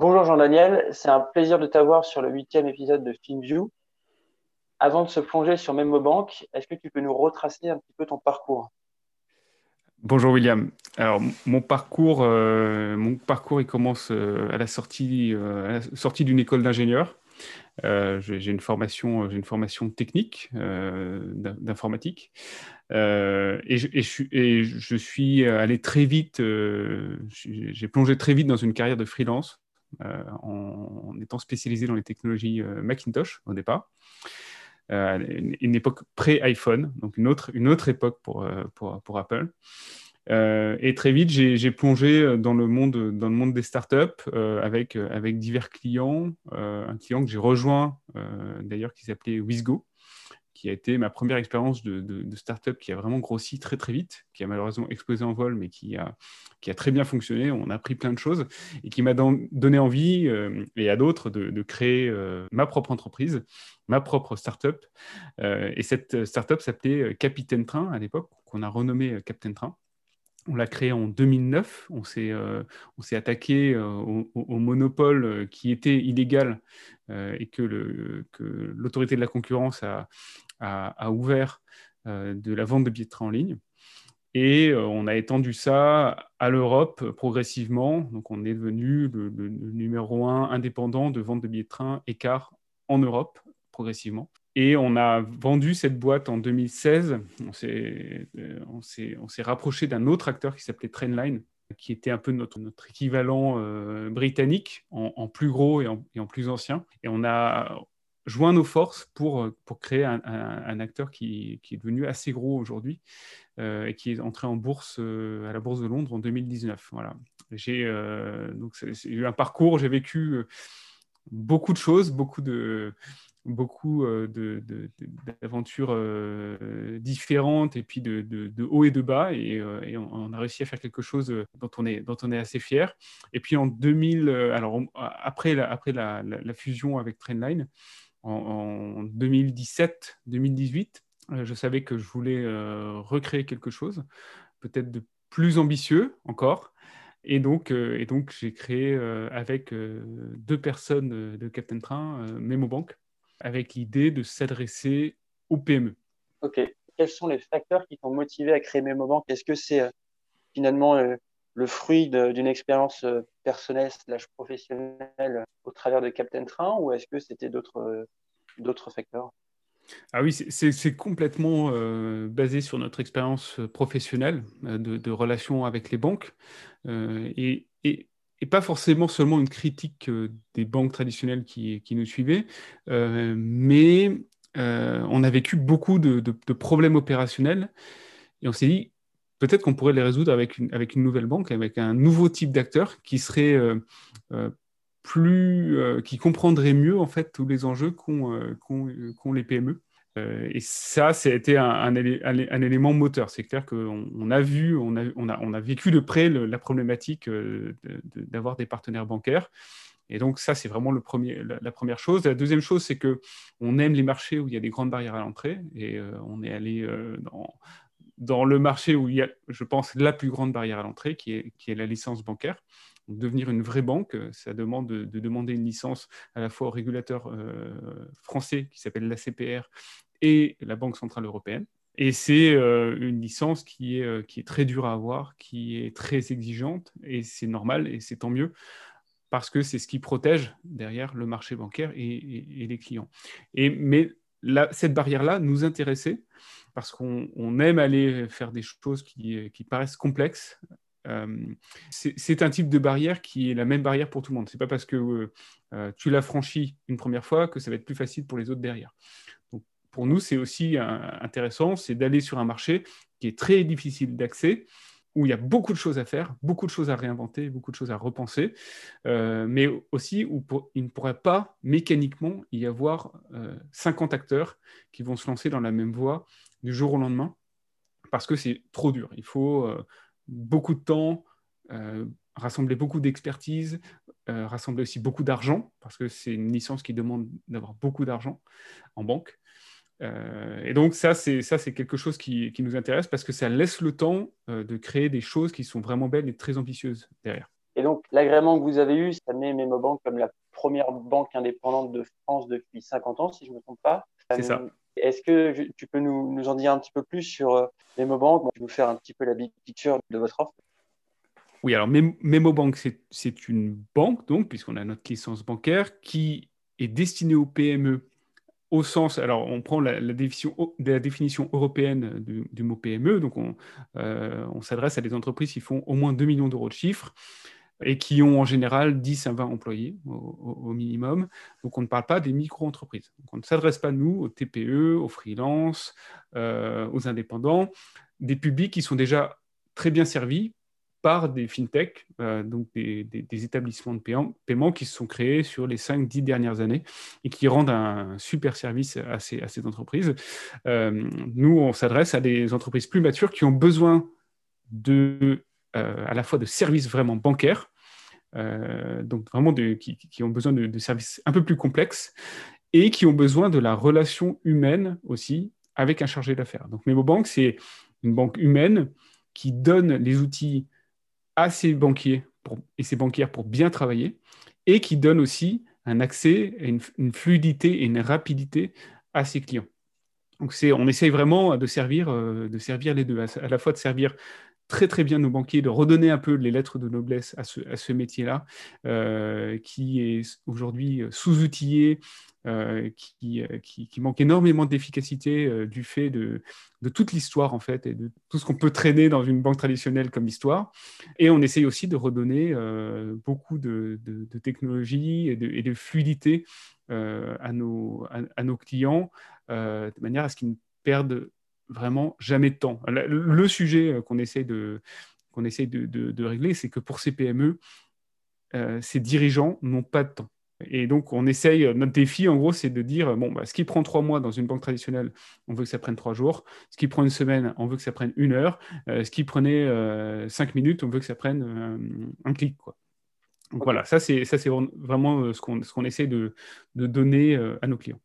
Bonjour Jean-Daniel, c'est un plaisir de t'avoir sur le huitième épisode de FinView. Avant de se plonger sur MemoBank, est-ce que tu peux nous retracer un petit peu ton parcours? Bonjour William. Alors mon parcours, euh, mon parcours, commence euh, à la sortie, euh, d'une école d'ingénieur. j'ai une formation, j'ai une formation technique d'informatique, et je, suis allé très vite. j'ai plongé très vite dans une carrière de freelance en, étant spécialisé dans les technologies Macintosh au départ. Euh, une, époque pré-iPhone, donc une autre, époque pour, euh, Apple. Euh, et très vite, j'ai plongé dans le monde, des startups euh, avec, avec divers clients. un client que j'ai rejoint, d'ailleurs, qui s'appelait Wizgo, qui a été ma première expérience de, de, startup qui a vraiment grossi très très vite, qui a malheureusement explosé en vol, mais qui a, très bien fonctionné. On a appris plein de choses et qui m'a donné envie, euh, et à d'autres, de, créer euh, ma propre entreprise, ma propre startup. Euh, et cette startup s'appelait Capitaine Train à l'époque, qu'on a renommé Captain Train. On l'a créé en 2009. On s'est euh, attaqué euh, au, monopole euh, qui était illégal et que l'autorité de la concurrence a, a, ouvert de la vente de billets de train en ligne. Et on a étendu ça à l'Europe progressivement. Donc on est devenu le, numéro un indépendant de vente de billets de train écart en Europe progressivement. Et on a vendu cette boîte en 2016. Euh, on s'est rapproché d'un autre acteur qui s'appelait Trainline, qui était un peu notre, notre équivalent euh, britannique, en, plus gros et en, plus ancien. Et on a joint nos forces pour, pour créer un, acteur qui, qui, est devenu assez gros aujourd'hui euh, et qui est entré en bourse à la Bourse de Londres en 2019. Voilà. J'ai eu un parcours, j'ai vécu beaucoup de choses, beaucoup de beaucoup euh, d'aventures euh, différentes et puis de, de, haut et de bas et, euh, on, a réussi à faire quelque chose dont on est, dont on est assez fier. Et puis en 2000, alors après, après la, la, fusion avec Trendline, en, 2017-2018, je savais que je voulais recréer quelque chose, peut-être de plus ambitieux encore. Et donc, donc j'ai créé avec deux personnes de Captain Train MemoBank avec l'idée de s'adresser aux PME. Ok. Quels sont les facteurs qui t'ont motivé à créer MemoBank? Est-ce que c'est euh, finalement euh, le fruit d'une expérience euh, personnelle slash professionnelle au travers de Captain Train ou est-ce que c'était d'autres d'autres facteurs? Ah oui, c'est complètement basé sur notre expérience professionnelle de, de, relations avec les banques. et, pas forcément seulement une critique euh, des banques traditionnelles qui, nous suivaient, euh, mais euh, on a vécu beaucoup de, problèmes opérationnels et on s'est dit peut-être qu'on pourrait les résoudre avec une, avec une nouvelle banque, avec un nouveau type d'acteur qui serait plus, qui comprendrait mieux en fait tous les enjeux qu'ont les PME. Euh, et ça, c'était un, un, élément moteur. C'est clair qu'on on a vu, on a, on, a, on a, vécu de près la problématique euh, d'avoir des partenaires bancaires. Et donc ça, c'est vraiment le premier, la, première chose. La deuxième chose, c'est que on aime les marchés où il y a des grandes barrières à l'entrée. Et euh, on est allé dans, dans, le marché où il y a, je pense, la plus grande barrière à l'entrée, qui est, qui est la licence bancaire devenir une vraie banque, ça demande de, demander une licence à la fois au régulateur français qui s'appelle l'ACPR et la Banque Centrale Européenne. Et c'est euh, une licence qui est, euh, qui est très dure à avoir, qui est très exigeante, et c'est normal, et c'est tant mieux, parce que c'est ce qui protège derrière le marché bancaire et, les clients. Et, mais cette barrière-là nous intéressait, parce qu'on aime aller faire des choses qui, paraissent complexes. Euh, c'est un type de barrière qui est la même barrière pour tout le monde. C'est pas parce que tu l'as franchi une première fois que ça va être plus facile pour les autres derrière pour nous, c'est aussi intéressant, c'est d'aller sur un marché qui est très difficile d'accès, où il y a beaucoup de choses à faire, beaucoup de choses à réinventer, beaucoup de choses à repenser, euh, mais aussi où il ne pourrait pas mécaniquement y avoir 50 acteurs qui vont se lancer dans la même voie du jour au lendemain, parce que c'est trop dur. Il faut beaucoup de temps, rassembler beaucoup d'expertise, euh, rassembler aussi beaucoup d'argent, parce que c'est une licence qui demande d'avoir beaucoup d'argent en banque. Euh, et donc ça, c'est ça, c'est quelque chose qui, qui, nous intéresse parce que ça laisse le temps euh, de créer des choses qui sont vraiment belles et très ambitieuses derrière. Et donc l'agrément que vous avez eu, ça met MemoBank comme la première banque indépendante de France depuis 50 ans, si je ne me trompe pas. C'est ça. Est-ce que tu peux nous, nous, en dire un petit peu plus sur MemoBank? Je vais vous faire un petit peu la big picture de votre offre. Oui, alors MemoBank, c'est une banque, donc, puisqu'on a notre licence bancaire, qui est destinée aux PME au sens, alors on prend la, définition, la définition, européenne du, mot PME, donc euh, on, s'adresse à des entreprises qui font au moins 2 millions d'euros de chiffre et qui ont en général 10 à 20 employés au, minimum. Donc on ne parle pas des micro-entreprises. on ne s'adresse pas, nous, aux TPE, aux freelances, euh, aux indépendants, des publics qui sont déjà très bien servis par des fintechs, euh, donc des, établissements de paiement, qui se sont créés sur les 5-10 dernières années et qui rendent un super service à ces, entreprises. Euh, nous, on s'adresse à des entreprises plus matures qui ont besoin de, à la fois de services vraiment bancaires, donc vraiment qui, ont besoin de, services un peu plus complexes et qui ont besoin de la relation humaine aussi avec un chargé d'affaires. Donc MemoBank, c'est une banque humaine qui donne les outils à ses banquiers et ses banquières pour bien travailler et qui donne aussi un accès, une fluidité et une rapidité à ses clients. Donc on essaye vraiment de servir, euh, de servir les deux, à, la fois de servir très très bien nos banquiers, de redonner un peu les lettres de noblesse à ce, métier-là, euh, qui est aujourd'hui sous-outillé, euh, qui, euh, qui, manque énormément d'efficacité euh, du fait de, de toute l'histoire en fait et de tout ce qu'on peut traîner dans une banque traditionnelle comme histoire. Et on essaye aussi de redonner beaucoup de, de, technologie et de, et de fluidité à, nos, à, nos clients de manière à ce qu'ils ne perdent vraiment jamais de temps. Le, sujet qu'on de, qu'on essaye de, de régler, c'est que pour ces PME, ces dirigeants n'ont pas de temps. Et donc, on essaye, euh, notre défi, en gros, c'est de dire, bon, bah, ce qui prend trois mois dans une banque traditionnelle, on veut que ça prenne trois jours. Ce qui prend une semaine, on veut que ça prenne une heure. Euh, ce qui prenait euh, cinq minutes, on veut que ça prenne un clic. Quoi. Donc voilà, ça, c'est, ça, c'est vraiment ce qu'on, essaie de, de donner à nos clients.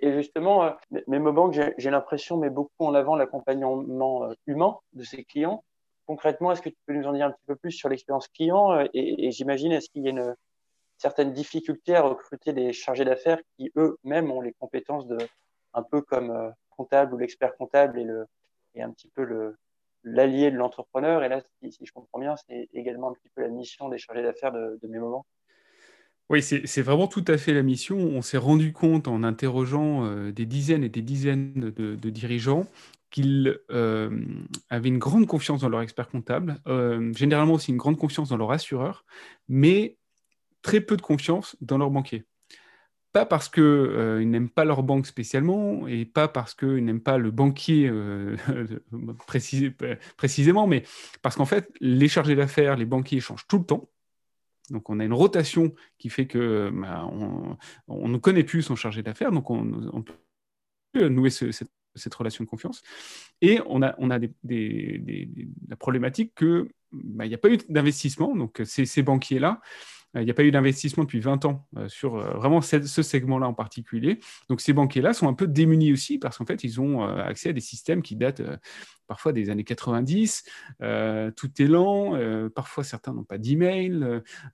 Et justement, Memobank, j'ai, l'impression, met beaucoup en avant l'accompagnement humain de ses clients. Concrètement, est-ce que tu peux nous en dire un petit peu plus sur l'expérience client et, et j'imagine, est-ce qu'il y a une certaines difficultés à recruter des chargés d'affaires qui eux-mêmes ont les compétences de un peu comme euh, comptable ou l'expert comptable et le et un petit peu le l'allié de l'entrepreneur? Et là, si, je comprends bien, c'est également un petit peu la mission des chargés d'affaires de, de mes moments. Oui, c'est vraiment tout à fait la mission. On s'est rendu compte en interrogeant euh, des dizaines et des dizaines de, dirigeants qu'ils euh, avaient une grande confiance dans leur expert comptable, généralement aussi une grande confiance dans leur assureur, mais très peu de confiance dans leur banquier. Pas parce qu'ils euh, n'aiment pas leur banque spécialement et pas parce qu'ils n'aiment pas le banquier euh, précisément, mais parce qu'en fait, les chargés d'affaires, les banquiers changent tout le temps. Donc on a une rotation qui fait que bah, on, ne connaît plus son chargé d'affaires, donc on, peut nouer cette, relation de confiance. Et on a, on a la problématique qu'il bah, n'y a pas eu d'investissement, donc ces banquiers-là, euh, il n'y a pas eu d'investissement depuis 20 ans euh, sur euh, vraiment ce, segment-là en particulier. Donc ces banquiers-là sont un peu démunis aussi parce qu'en fait, ils ont accès à des systèmes qui datent parfois des années 90. tout est lent. parfois, certains n'ont pas d'email.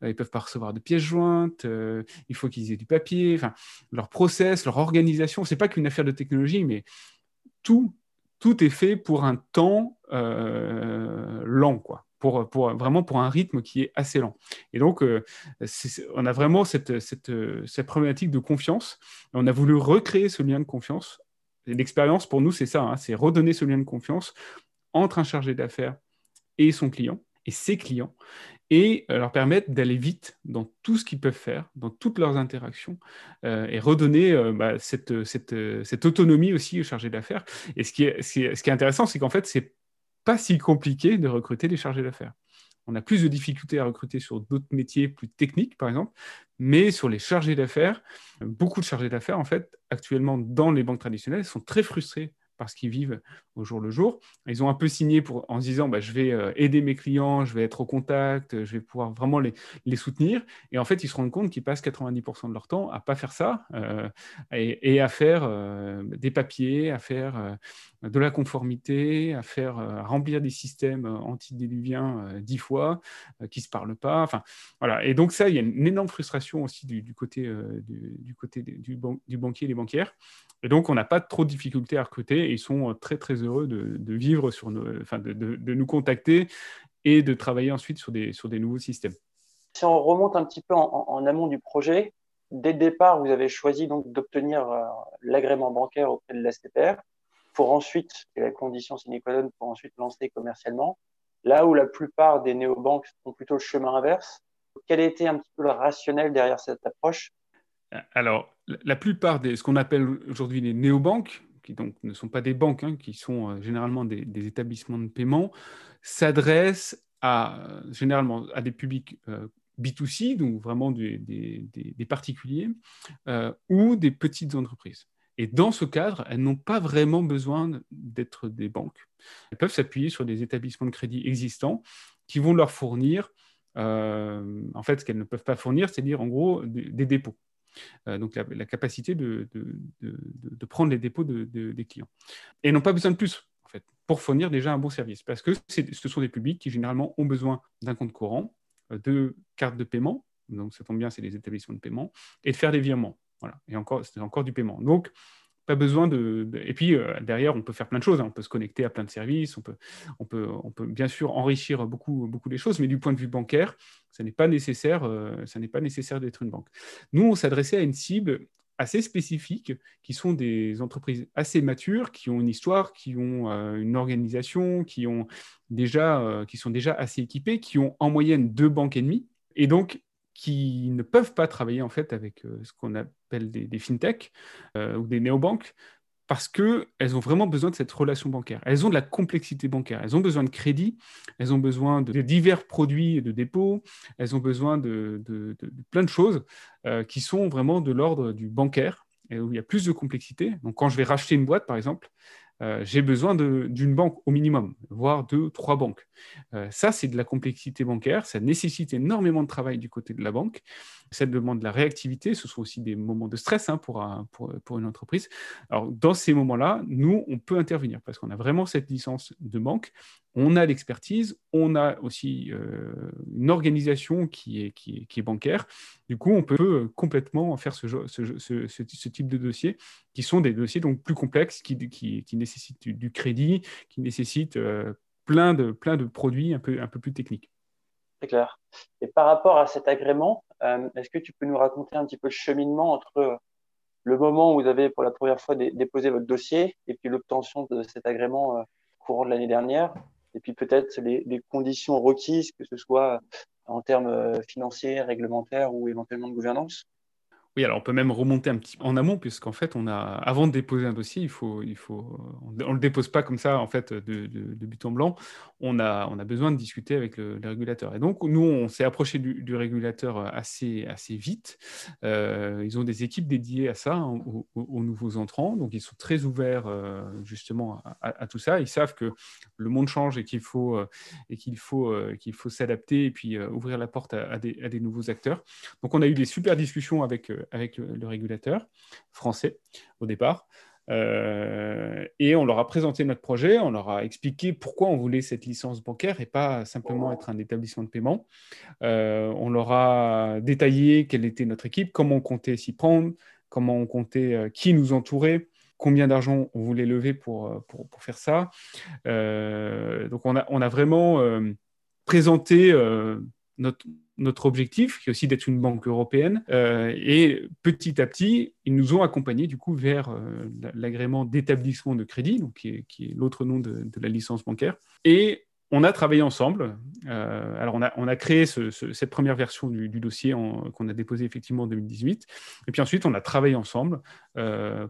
ils ne peuvent pas recevoir de pièces jointes. il faut qu'ils aient du papier. Leur process, leur organisation, c'est pas qu'une affaire de technologie, mais tout, tout est fait pour un temps lent, quoi pour, vraiment pour un rythme qui est assez lent. Et donc, euh, on a vraiment cette, cette, cette, problématique de confiance. On a voulu recréer ce lien de confiance. L'expérience, pour nous, c'est ça, hein, c'est redonner ce lien de confiance entre un chargé d'affaires et son client, et ses clients, et euh, leur permettre d'aller vite dans tout ce qu'ils peuvent faire, dans toutes leurs interactions, euh, et redonner bah, cette, cette, cette, autonomie aussi au chargé d'affaires. Et ce qui est, ce qui est intéressant, c'est qu'en fait, c'est pas si compliqué de recruter des chargés d'affaires. On a plus de difficultés à recruter sur d'autres métiers plus techniques, par exemple, mais sur les chargés d'affaires, beaucoup de chargés d'affaires, en fait, actuellement dans les banques traditionnelles, sont très frustrés parce qu'ils vivent au jour le jour. Ils ont un peu signé pour, en se disant bah, je vais euh, aider mes clients, je vais être au contact, je vais pouvoir vraiment les, les soutenir. Et en fait, ils se rendent compte qu'ils passent 90% de leur temps à pas faire ça euh, et, à faire euh, des papiers, à faire de la conformité, à faire remplir des systèmes antidéluviens dix fois, qui ne se parlent pas. Enfin, voilà. Et donc ça, il y a une énorme frustration aussi du, côté, du, côté du, banquier et des banquières. Et donc, on n'a pas trop de difficultés à recruter et ils sont euh, très, très heureux de, vivre sur nos, enfin, de, nous contacter et de travailler ensuite sur des, sur des nouveaux systèmes. Si on remonte un petit peu en, amont du projet, dès le départ, vous avez choisi donc d'obtenir euh, l'agrément bancaire auprès de l'STPR pour ensuite, la condition sine pour ensuite lancer commercialement. Là où la plupart des néobanques font plutôt le chemin inverse, quel été un petit peu le rationnel derrière cette approche? Alors, la plupart des ce qu'on appelle aujourd'hui les néobanques, qui donc ne sont pas des banques, hein, qui sont euh, généralement des, établissements de paiement, s'adressent à, généralement à des publics euh, B2C, donc vraiment des, particuliers, euh, ou des petites entreprises. Et dans ce cadre, elles n'ont pas vraiment besoin d'être des banques. Elles peuvent s'appuyer sur des établissements de crédit existants qui vont leur fournir, en fait, ce qu'elles ne peuvent pas fournir, c'est-à-dire en gros des dépôts. Euh, donc la, capacité de, prendre les dépôts des clients. Et n'ont pas besoin de plus, en fait, pour fournir déjà un bon service, parce que ce sont des publics qui généralement ont besoin d'un compte courant, euh, de cartes de paiement, donc ça tombe bien, c'est des établissements de paiement, et de faire des virements. Et encore, encore du paiement. Donc, pas besoin de, et puis euh, derrière on peut faire plein de choses hein. on peut se connecter à plein de services on peut on peut on peut bien sûr enrichir beaucoup beaucoup les choses mais du point de vue bancaire ça n'est pas nécessaire euh, nécessaire d'être une banque nous on s'adressait à une cible assez spécifique qui sont des entreprises assez matures qui ont une histoire qui ont euh, une organisation qui ont déjà qui sont déjà assez équipées qui ont en moyenne deux banques et demie et donc qui ne peuvent pas travailler en fait avec euh, ce qu'on appelle des, des fintech euh, ou des néobanques parce qu'elles ont vraiment besoin de cette relation bancaire. Elles ont de la complexité bancaire, elles ont besoin de crédit, elles ont besoin de, divers produits de dépôts, elles ont besoin de, plein de choses euh, qui sont vraiment de l'ordre du bancaire, où il y a plus de complexité. Donc quand je vais racheter une boîte, par exemple, j'ai besoin d'une banque au minimum, voire deux, trois banques. Euh, ça, c'est de la complexité bancaire, ça nécessite énormément de travail du côté de la banque, ça demande de la réactivité, ce sont aussi des moments de stress hein, pour, pour, pour, une entreprise. Alors, dans ces moments-là, nous, on peut intervenir parce qu'on a vraiment cette licence de banque, on a l'expertise, on a aussi euh, une organisation qui est, qui, est, bancaire. Du coup, on peut complètement faire ce, type de dossiers qui sont des dossiers donc plus complexes, qui, qui, qui nécessitent du, crédit, qui nécessitent euh, plein, de, plein de produits un peu, un peu plus techniques. C'est clair. Et par rapport à cet agrément, euh, est-ce que tu peux nous raconter un petit peu le cheminement entre le moment où vous avez pour la première fois déposé votre dossier et puis l'obtention de cet agrément courant de l'année dernière et puis peut-être les, conditions requises, que ce soit en termes euh, financiers, réglementaires ou éventuellement de gouvernance oui, alors on peut même remonter un petit en amont, puisqu'en fait, on a, avant de déposer un dossier, il faut, il faut, on ne le dépose pas comme ça, en fait, de, de, but en blanc. On a, on a besoin de discuter avec le, régulateur. Et donc, nous, on s'est approché du, régulateur assez, assez vite. Euh, ils ont des équipes dédiées à ça, hein, aux, nouveaux entrants. Donc, ils sont très ouverts, euh, justement, à, tout ça. Ils savent que le monde change et qu'il faut, euh, et qu'il faut, qu'il faut s'adapter et puis ouvrir la porte à, des, à, des, nouveaux acteurs. Donc, on a eu des super discussions avec avec le, régulateur français au départ. Euh, et on leur a présenté notre projet, on leur a expliqué pourquoi on voulait cette licence bancaire et pas simplement être un établissement de paiement. Euh, on leur a détaillé quelle était notre équipe, comment on comptait s'y prendre, comment on comptait euh, qui nous entourait, combien d'argent on voulait lever pour, pour, pour faire ça. donc on a, on a vraiment présenté notre, notre objectif, qui est aussi d'être une banque européenne. Euh, et petit à petit, ils nous ont accompagnés du coup vers euh, l'agrément d'établissement de crédit, donc qui est, l'autre nom de, la licence bancaire. Et on a travaillé ensemble. Euh, alors, on a, créé cette première version du, dossier qu'on a déposé effectivement en 2018. Et puis ensuite, on a travaillé ensemble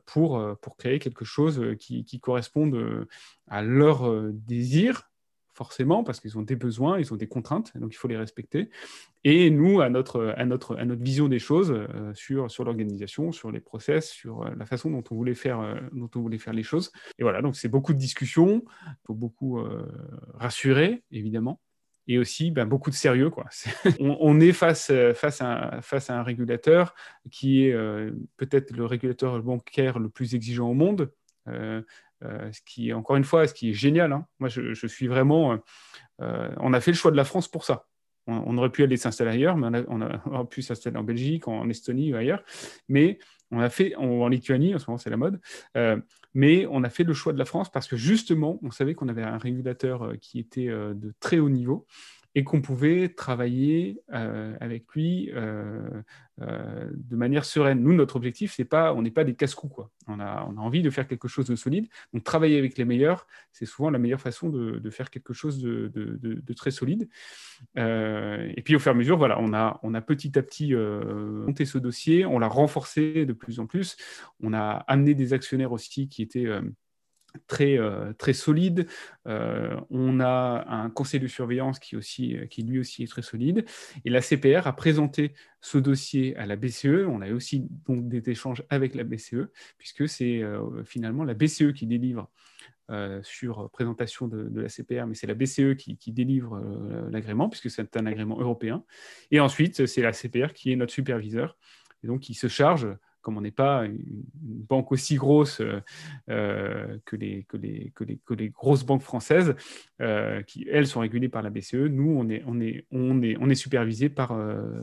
pour, pour créer quelque chose qui, qui corresponde à leur désir forcément, parce qu'ils ont des besoins, ils ont des contraintes, donc il faut les respecter. Et nous, à notre, à notre, à notre vision des choses euh, sur, sur l'organisation, sur les process, sur euh, la façon dont on voulait faire, euh, dont on voulait faire les choses. Et voilà, donc c'est beaucoup de discussions, il faut beaucoup rassurer, évidemment. Et aussi ben, beaucoup de sérieux. Quoi. on, est face, face, à, face à un régulateur qui est peut-être le régulateur bancaire le plus exigeant au monde. Ce qui encore une fois, ce qui est génial. Hein. Moi, je, suis vraiment. Euh, euh, on a fait le choix de la France pour ça. On, aurait pu aller s'installer ailleurs, mais on, a, pu s'installer en Belgique, en, Estonie ou ailleurs. Mais on a fait en Lituanie, en ce moment c'est la mode. mais on a fait le choix de la France parce que justement, on savait qu'on avait un régulateur qui était de très haut niveau et qu'on pouvait travailler euh, avec lui euh, euh, de manière sereine. Nous, notre objectif, c'est pas, on n'est pas des casse-coups. Quoi. On, a, on a envie de faire quelque chose de solide. Donc, travailler avec les meilleurs, c'est souvent la meilleure façon de, faire quelque chose de, très solide. et puis, au fur et à mesure, voilà, on a, on a petit à petit monté ce dossier, on l'a renforcé de plus en plus. On a amené des actionnaires aussi qui étaient très, euh, très solide. Euh, on a un conseil de surveillance euh, qui lui aussi est très solide. Et la CPR a présenté ce dossier à la BCE. On a aussi donc des échanges avec la BCE, puisque c'est finalement la BCE qui délivre sur présentation de, la CPR, mais c'est la BCE qui, qui délivre l'agrément, puisque c'est un agrément européen. Et ensuite, c'est la CPR qui est notre superviseur, et donc qui se charge comme on n'est pas une banque aussi grosse euh, euh, que, les, que, les, que, les, que, les, grosses banques françaises, euh, qui, elles, sont régulées par la BCE, nous, on est, on est, on est, on est supervisé par,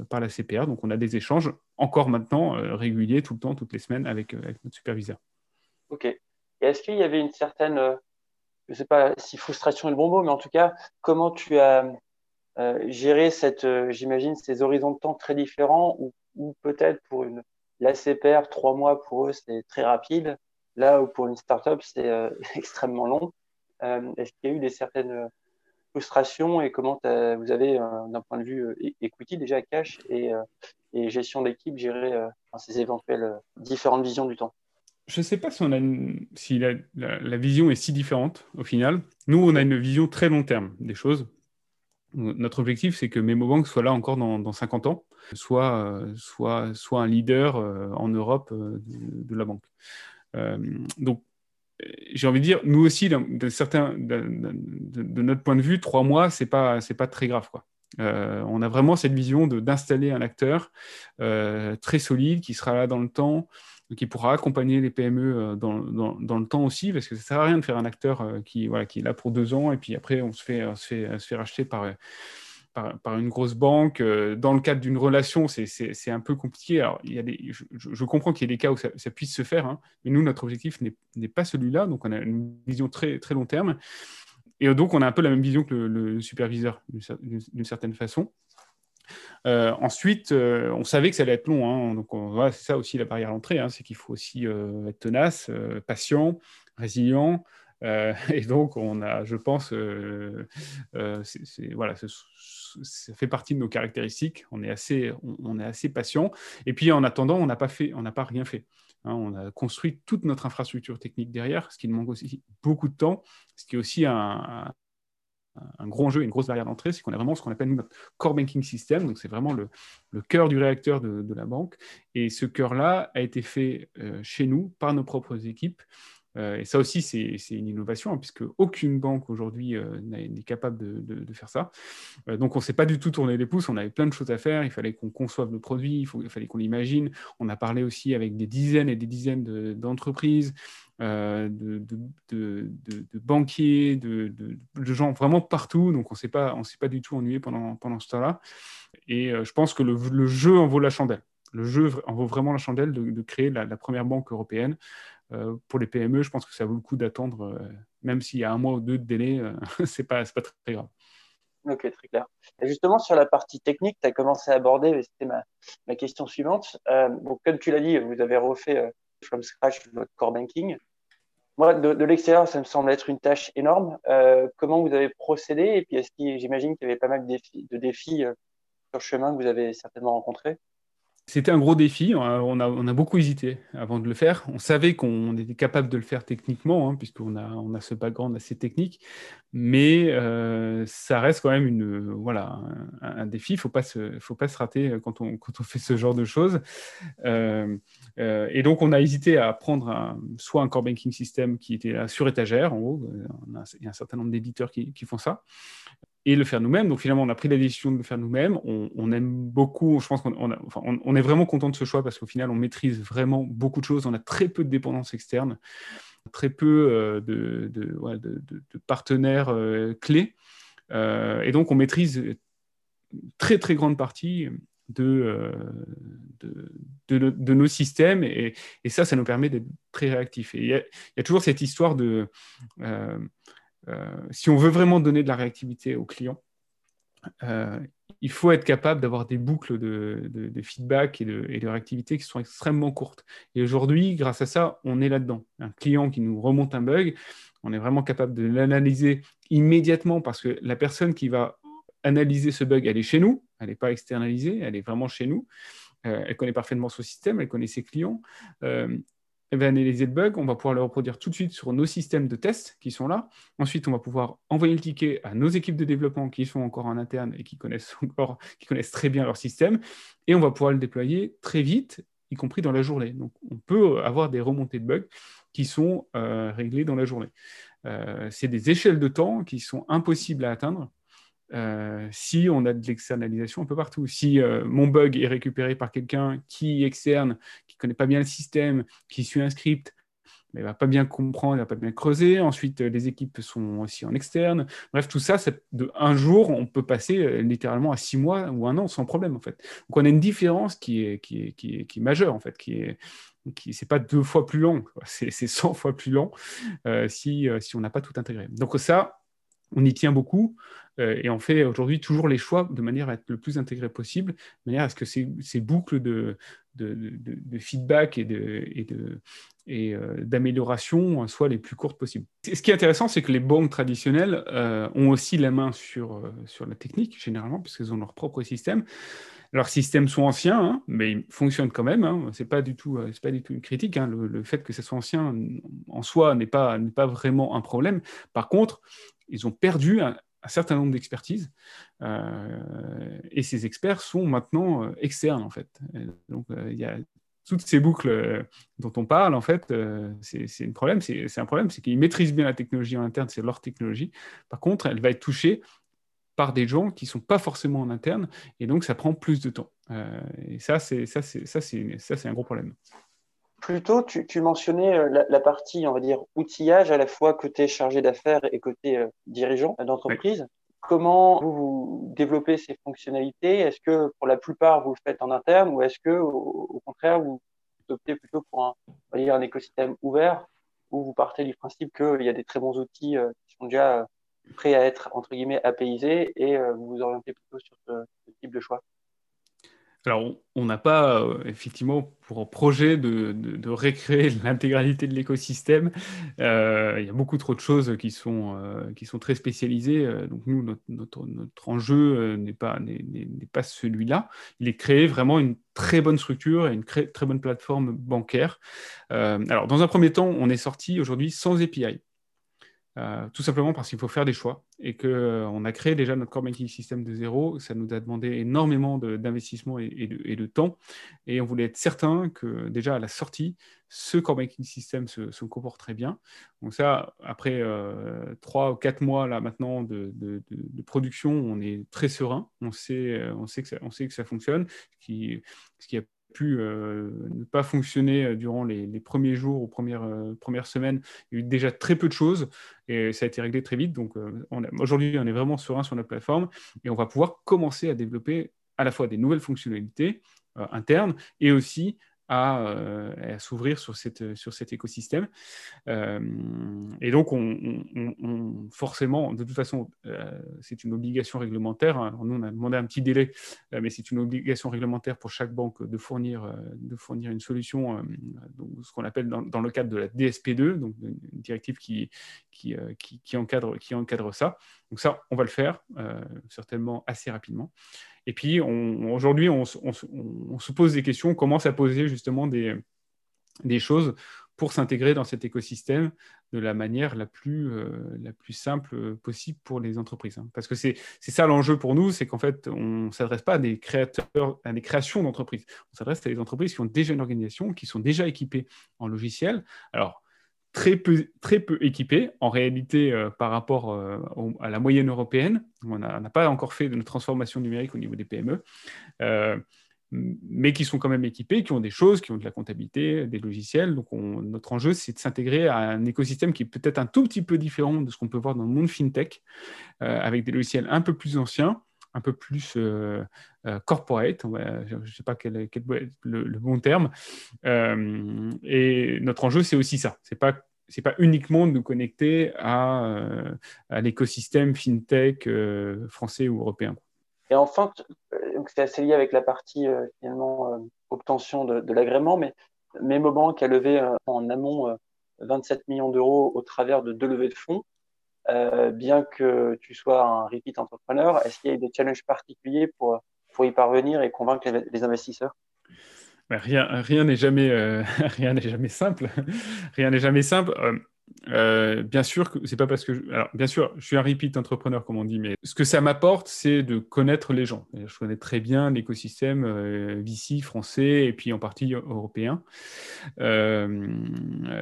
par la CPR. Donc, on a des échanges encore maintenant réguliers, tout le temps, toutes les semaines, avec, notre superviseur. OK. Est-ce qu'il y avait une certaine, je ne sais pas si frustration est le bon mot, mais en tout cas, comment tu as géré cette, j'imagine, ces horizons de temps très différents ou peut-être pour une la CPR, trois mois pour eux, c'est très rapide. Là où pour une startup, c'est euh, extrêmement long. Euh, est-ce qu'il y a eu des certaines euh, frustrations et comment vous avez, d'un point de vue equity déjà cash et, gestion d'équipe, géré ces éventuelles différentes visions du temps? Je ne sais pas si, on a si la, vision est si différente au final. Nous, on a une vision très long terme des choses. Notre objectif, c'est que MemoBank soit là encore dans, dans 50 ans, soit, euh, soit, soit un leader euh, en Europe euh, de, la banque. donc, j'ai envie de dire, nous aussi, de, certains, de, notre point de vue, trois mois, c'est pas, pas très grave, quoi. on a vraiment cette vision d'installer un acteur très solide qui sera là dans le temps, qui pourra accompagner les PME euh, dans, dans, le temps aussi, parce que ça ne sert à rien de faire un acteur euh, qui, voilà, qui est là pour deux ans et puis après on se fait, se fait, se fait racheter par, par, une grosse banque. Euh, dans le cadre d'une relation, c'est un peu compliqué. Alors, il y a des, je, je comprends qu'il y ait des cas où ça, puisse se faire, hein, mais nous, notre objectif n'est pas celui-là, donc on a une vision très, très long terme. Et donc, on a un peu la même vision que le superviseur, d'une certaine façon. Euh, ensuite, euh, on savait que ça allait être long. Hein, donc, c'est ça aussi la barrière à l'entrée. Hein, c'est qu'il faut aussi euh, être tenace, patient, résilient. et donc, on a, je pense, voilà, ça fait partie de nos caractéristiques. On est assez, on, est assez patient. Et puis, en attendant, on n'a pas fait, on n'a pas rien fait. Hein, on a construit toute notre infrastructure technique derrière, ce qui demande aussi beaucoup de temps, ce qui est aussi un gros enjeu, une grosse barrière d'entrée, c'est qu'on a vraiment ce qu'on appelle notre core banking system, donc c'est vraiment le, cœur du réacteur de, la banque. Et ce cœur-là a été fait euh, chez nous par nos propres équipes. Euh, et ça aussi, c'est une innovation, hein, puisque aucune banque aujourd'hui euh, n'est capable de, faire ça. donc, on ne s'est pas du tout tourné les pouces, on avait plein de choses à faire, il fallait qu'on conçoive le produit, il, fallait qu'on l'imagine. On a parlé aussi avec des dizaines et des dizaines d'entreprises, euh, de, banquiers, de, gens vraiment partout. Donc, on ne s'est pas du tout ennuyé pendant, ce temps-là. Et euh, je pense que le, jeu en vaut la chandelle. Le jeu en vaut vraiment la chandelle de, créer la, première banque européenne. Euh, pour les PME, je pense que ça vaut le coup d'attendre, même s'il y a un mois ou deux de délai, c'est pas, pas très, grave. Ok, très clair. Justement, sur la partie technique, tu as commencé à aborder, c'était ma, ma, question suivante. donc, comme tu l'as dit, vous avez refait from scratch votre core banking. Moi, de, l'extérieur, ça me semble être une tâche énorme. Euh, comment vous avez procédé? Et puis, j'imagine qu'il y avait pas mal de défis, de défis euh, sur le chemin que vous avez certainement rencontrés? C'était un gros défi. On a, beaucoup hésité avant de le faire. On savait qu'on était capable de le faire techniquement, hein, puisqu'on a, on a ce background assez technique. Mais euh, ça reste quand même un, défi. Il ne faut, pas se, rater quand on, fait ce genre de choses. Euh, euh, et donc, on a hésité à prendre soit un core banking system qui était sur étagère, en haut. il y a un certain nombre d'éditeurs qui font ça et le faire nous-mêmes. Donc finalement, on a pris la décision de le faire nous-mêmes. On, aime beaucoup, je pense qu'on on, est vraiment content de ce choix parce qu'au final, on maîtrise vraiment beaucoup de choses. On a très peu de dépendances externes, très peu euh, de, partenaires euh, clés. Euh, et donc, on maîtrise très, très grande partie de, nos systèmes. Et, ça, ça nous permet d'être très réactifs. Et il y, a toujours cette histoire de si on veut vraiment donner de la réactivité aux clients, euh, il faut être capable d'avoir des boucles de, feedback et de, réactivité qui sont extrêmement courtes. Et aujourd'hui, grâce à ça, on est là-dedans. Un client qui nous remonte un bug, on est vraiment capable de l'analyser immédiatement parce que la personne qui va analyser ce bug, elle est chez nous, elle n'est pas externalisée, elle est vraiment chez nous. Euh, elle connaît parfaitement son système, elle connaît ses clients va analyser le bug, on va pouvoir le reproduire tout de suite sur nos systèmes de tests qui sont là. Ensuite, on va pouvoir envoyer le ticket à nos équipes de développement qui sont encore en interne et qui connaissent encore, qui connaissent très bien leur système, et on va pouvoir le déployer très vite, y compris dans la journée. Donc, on peut avoir des remontées de bugs qui sont euh, réglées dans la journée. Euh, c'est des échelles de temps qui sont impossibles à atteindre euh, si on a de l'externalisation un peu partout. Si euh, mon bug est récupéré par quelqu'un qui externe, qui ne connaît pas bien le système, qui suit un script, mais ne va pas bien comprendre, il va pas bien creuser. Ensuite, les équipes sont aussi en externe. Bref, tout ça, de un jour, on peut passer euh, littéralement à six mois ou un an sans problème, en fait. Donc, on a une différence qui est, qui est, qui est, qui est majeure, en fait, qui est qui c'est pas deux fois plus long, c'est 100 fois plus long si, si on n'a pas tout intégré. Donc ça, on y tient beaucoup. Euh, et on fait aujourd'hui toujours les choix de manière à être le plus intégré possible, de manière à ce que ces, boucles de, feedback et de, et euh, d'amélioration soient les plus courtes possibles. Ce qui est intéressant, c'est que les banques traditionnelles euh, ont aussi la main sur, sur la technique, généralement, puisqu'elles ont leur propre système. Leurs systèmes sont anciens, hein, mais ils fonctionnent quand même. Hein. Ce n'est pas, du tout, pas du tout une critique. Hein. Le, fait que ce soit ancien en soi n'est pas, pas vraiment un problème. Par contre, ils ont perdu un, certain nombre d'expertises. Euh, et ces experts sont maintenant euh, externes, en fait. donc, euh, toutes ces boucles dont on parle, en fait, c'est un problème. C'est un problème, c'est qu'ils maîtrisent bien la technologie en interne, c'est leur technologie. Par contre, elle va être touchée par des gens qui ne sont pas forcément en interne, et donc ça prend plus de temps. et ça, c'est un gros problème. Plus tôt, tu, mentionnais euh, la, partie, on va dire, outillage, à la fois côté chargé d'affaires et côté euh, dirigeant d'entreprise. Comment vous, développez ces fonctionnalités? Est-ce que pour la plupart, vous le faites en interne ou est-ce que, au, contraire, vous optez plutôt pour un, on va dire, un écosystème ouvert où vous partez du principe qu'il y a des très bons outils euh, qui sont déjà prêts à être, entre guillemets, apaisés et vous vous orientez plutôt sur ce type de choix? Alors, on n'a pas euh, effectivement pour projet de, récréer l'intégralité de l'écosystème. Euh, il y a beaucoup trop de choses qui sont, euh, très spécialisées. donc, nous, notre, enjeu n'est pas, pas celui-là. Il est créer vraiment une très bonne structure et une très bonne plateforme bancaire. alors, dans un premier temps, on est sorti aujourd'hui sans API. Euh, tout simplement parce qu'il faut faire des choix et qu'on euh, a créé déjà notre core banking system de zéro. Ça nous a demandé énormément d'investissement et, de, temps. Et on voulait être certain que déjà à la sortie, ce core banking system se, comporte très bien. Donc ça, après euh, trois ou quatre mois là maintenant de, production, on est très serein. On sait, on sait, que, ça, on sait que ça fonctionne. Ce qui a pu euh, ne pas fonctionner euh, durant les, premiers jours ou premières, euh, premières semaines. Il y a eu déjà très peu de choses et ça a été réglé très vite. Donc aujourd'hui, on est vraiment serein sur notre plateforme et on va pouvoir commencer à développer à la fois des nouvelles fonctionnalités internes et aussi euh, à, s'ouvrir sur, sur cet écosystème. Euh, et donc, on, forcément, de toute façon, euh, c'est une obligation réglementaire. Hein. Nous, on a demandé un petit délai, mais c'est une obligation réglementaire pour chaque banque de fournir, de fournir une solution, ce qu'on appelle dans, le cadre de la DSP2, donc une directive qui encadre ça. Donc ça, on va le faire certainement assez rapidement. Et puis aujourd'hui, on, se pose des questions, on commence à poser justement des, choses pour s'intégrer dans cet écosystème de la manière la plus, euh, simple possible pour les entreprises. Hein. Parce que c'est ça l'enjeu pour nous, c'est qu'en fait, on ne s'adresse pas à des créateurs, à des créations d'entreprises. On s'adresse à des entreprises qui ont déjà une organisation, qui sont déjà équipées en logiciel. Alors, très peu, équipées en réalité euh, par rapport euh, à la moyenne européenne. On n'a pas encore fait de transformation numérique au niveau des PME mais qui sont quand même équipés, qui ont des choses, qui ont de la comptabilité, des logiciels. Donc, notre enjeu, c'est de s'intégrer à un écosystème qui est peut-être un tout petit peu différent de ce qu'on peut voir dans le monde fintech, euh, avec des logiciels un peu plus anciens, un peu plus euh, euh, corporate, je ne sais pas quel, est le, bon terme. et notre enjeu, c'est aussi ça. C'est pas c'est pas uniquement de nous connecter à, l'écosystème fintech français ou européen. Et enfin, c'est assez lié avec la partie euh, finalement euh, obtention de, l'agrément, mais Memobank a levé euh, en amont 27 millions d'euros au travers de deux levées de fonds. Bien que tu sois un repeat entrepreneur, est-ce qu'il y a des challenges particuliers pour, pour y parvenir et convaincre les, investisseurs? Ben, Rien rien n'est jamais, rien n'est jamais simple. rien n'est jamais simple. Euh, bien sûr c'est pas parce que je... alors bien sûr je suis un repeat entrepreneur comme on dit mais ce que ça m'apporte c'est de connaître les gens. Je connais très bien l'écosystème euh, VC français et puis en partie européen. Euh,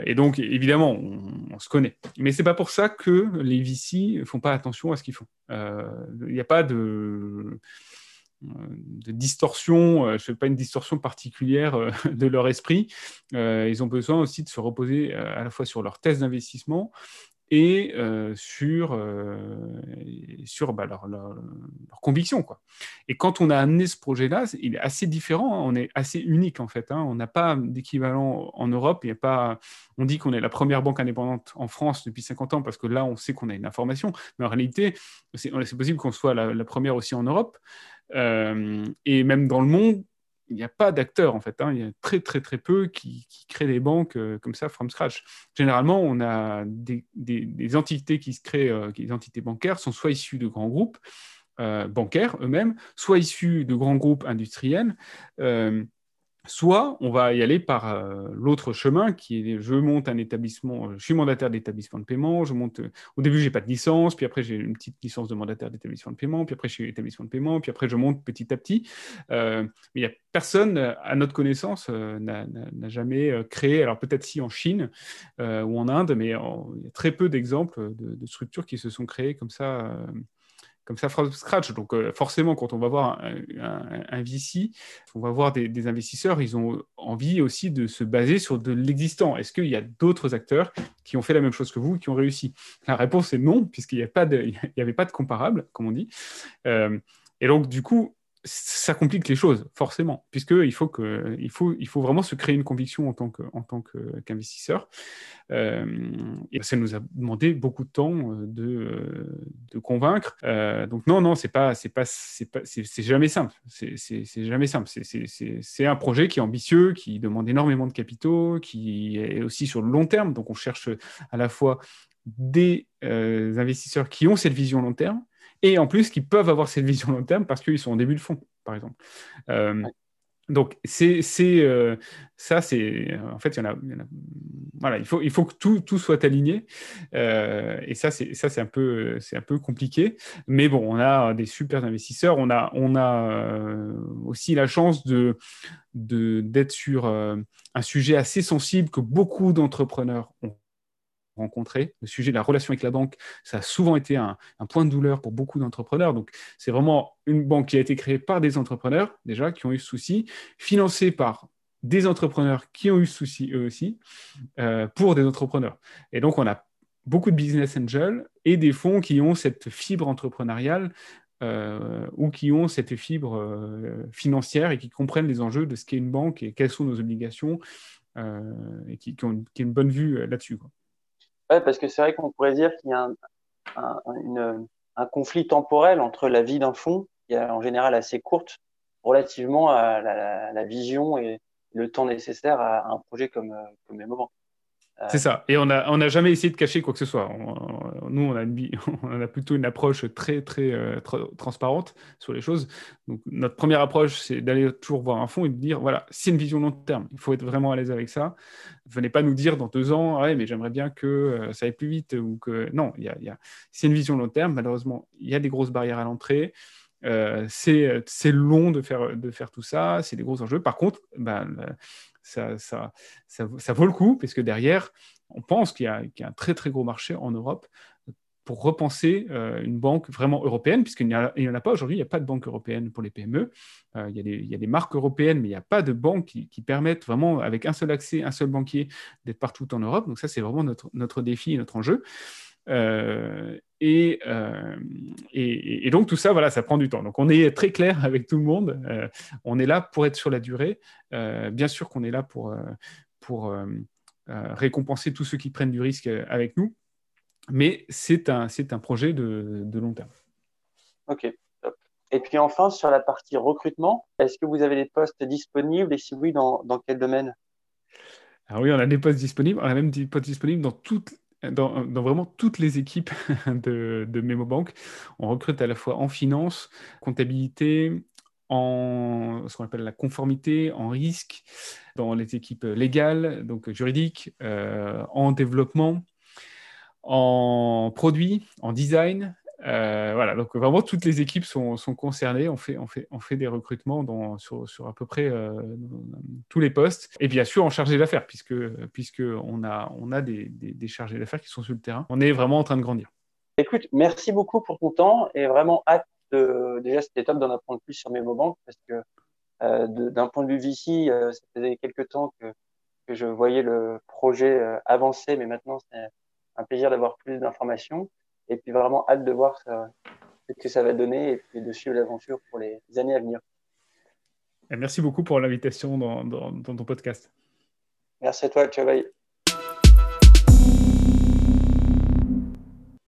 et donc évidemment on, se connaît. Mais c'est pas pour ça que les VC font pas attention à ce qu'ils font. Il n'y a pas de de distorsion, euh, je fais pas une distorsion particulière euh, de leur esprit. Euh, ils ont besoin aussi de se reposer à la fois sur leur thèse d'investissement et sur, sur bah, leur, conviction. Quoi. Et quand on a amené ce projet-là, il est assez différent, hein. on est assez unique en fait. Hein. on n'a pas d'équivalent en Europe. Y a pas, on dit qu'on est la première banque indépendante en France depuis 50 ans parce que là, on sait qu'on a une information. Mais en réalité, c'est possible qu'on soit la, première aussi en Europe. Et même dans le monde, il n'y a pas d'acteurs en fait. Hein. Il y a très très très peu qui, créent des banques euh, comme ça from scratch. Généralement, on a des, entités qui se créent, euh, des entités bancaires, sont soit issues de grands groupes bancaires eux-mêmes, soit issues de grands groupes industriels. Soit on va y aller par euh, l'autre chemin qui est je monte un établissement, je suis mandataire d'établissement de paiement, je monte au début j'ai pas de licence, puis après j'ai une petite licence de mandataire d'établissement de paiement, puis après je suis établissement de paiement, puis après je monte petit à petit. Euh, il a personne à notre connaissance euh, n'a jamais créé, alors peut-être si en Chine ou en Inde, mais il y a très peu d'exemples de, de, structures qui se sont créées comme ça comme ça from scratch. Donc euh, forcément, quand on va voir un, VC, on va voir des, investisseurs, ils ont envie aussi de se baser sur de l'existant. Est-ce qu'il y a d'autres acteurs qui ont fait la même chose que vous, qui ont réussi? La réponse est non, puisqu'il n'y avait pas de comparable, comme on dit. Euh, et donc, du coup, ça complique les choses, forcément, puisqu'il faut, il faut, vraiment se créer une conviction en tant, qu'investisseur. Euh, ça nous a demandé beaucoup de temps euh, de, de convaincre. Euh, donc non, non, c'est pas, jamais simple. C'est jamais simple. C'est un projet qui est ambitieux, qui demande énormément de capitaux, qui est aussi sur le long terme. Donc on cherche à la fois des investisseurs qui ont cette vision long terme, et en plus qui peuvent avoir cette vision long terme parce qu'ils sont en début de fond, par exemple. Euh, donc, c'est, euh, ça, c'est. En fait, il y, en a, Voilà, il faut, il faut que tout, tout soit aligné. Euh, et ça, c'est, ça c'est, un peu, c'est un peu compliqué. Mais bon, on a des super investisseurs. On a, on a aussi la chance de, de, d'être sur un sujet assez sensible que beaucoup d'entrepreneurs ont rencontré. Le sujet de la relation avec la banque, ça a souvent été un, point de douleur pour beaucoup d'entrepreneurs. Donc, c'est vraiment une banque qui a été créée par des entrepreneurs, déjà, qui ont eu ce souci, financée par des entrepreneurs qui ont eu ce souci eux aussi, euh, pour des entrepreneurs. Et donc, on a beaucoup de business angels et des fonds qui ont cette fibre entrepreneuriale euh, ou qui ont cette fibre euh, financière et qui comprennent les enjeux de ce qu'est une banque et quelles sont nos obligations et qui, ont, une bonne vue là-dessus. Ouais, parce que c'est vrai qu'on pourrait dire qu'il y a un, conflit temporel entre la vie d'un fonds, qui est en général assez courte, relativement à la, vision et le temps nécessaire à, un projet comme, comme moment. C'est ça. Et on n'a on a jamais essayé de cacher quoi que ce soit. nous, on a, on a plutôt une approche très, très euh, transparente sur les choses. Donc, notre première approche, c'est d'aller toujours voir un fond et de dire voilà, c'est une vision long terme. Il faut être vraiment à l'aise avec ça. Venez pas nous dire dans deux ans, ouais, mais j'aimerais bien que euh, ça aille plus vite. ou que Non, y a, c'est une vision long terme. Malheureusement, il y a des grosses barrières à l'entrée. Euh, c'est long de faire, de faire tout ça, c'est des gros enjeux. Par contre, ben, ça, ça, ça, vaut le coup, parce que derrière, on pense qu'il y, y, a un très très gros marché en Europe pour repenser euh, une banque vraiment européenne, puisqu'il n'y en a pas aujourd'hui, il n'y a pas de banque européenne pour les PME. Euh, il, y a des, il, y a des, marques européennes, mais il n'y a pas de banque qui, qui, vraiment, avec un seul accès, un seul banquier, d'être partout en Europe. Donc ça, c'est vraiment notre, notre défi, notre enjeu. Euh, et, et, donc tout ça, voilà, ça prend du temps. Donc on est très clair avec tout le monde. on est là pour être sur la durée. bien sûr qu'on est là pour, pour récompenser tous ceux qui prennent du risque avec nous mais c'est un, c'est un projet de, de, long terme. Ok. Et puis enfin, sur la partie recrutement, est-ce que vous avez des postes disponibles? Et si oui, dans, dans quel domaine? Alors oui, on a des postes disponibles. On a même des postes disponibles dans toutes, dans, vraiment toutes les équipes de, de MemoBank. On recrute à la fois en finance, comptabilité, en ce qu'on appelle la conformité, en risque, dans les équipes légales, donc juridiques, euh, en développement, en produit, en design. Euh, voilà, donc vraiment toutes les équipes sont, concernées. On fait, on, fait, on fait des recrutements sur, à peu près euh, tous les postes. Et bien sûr en chargé d'affaires, puisque, puisque on, a, on a des, des, chargés d'affaires qui sont sur le terrain. On est vraiment en train de grandir. Écoute, merci beaucoup pour ton temps et vraiment hâte de. Déjà, c'était top d'en apprendre plus sur MemoBank parce que euh, d'un point de vue VC, ça faisait quelques temps que je voyais le projet avancer, mais maintenant, c'est un plaisir d'avoir plus d'informations et puis vraiment hâte de voir ce que ça va donner et puis de suivre l'aventure pour les années à venir. Merci beaucoup pour l'invitation dans, dans, dans ton podcast. Merci à toi, ciao, bye.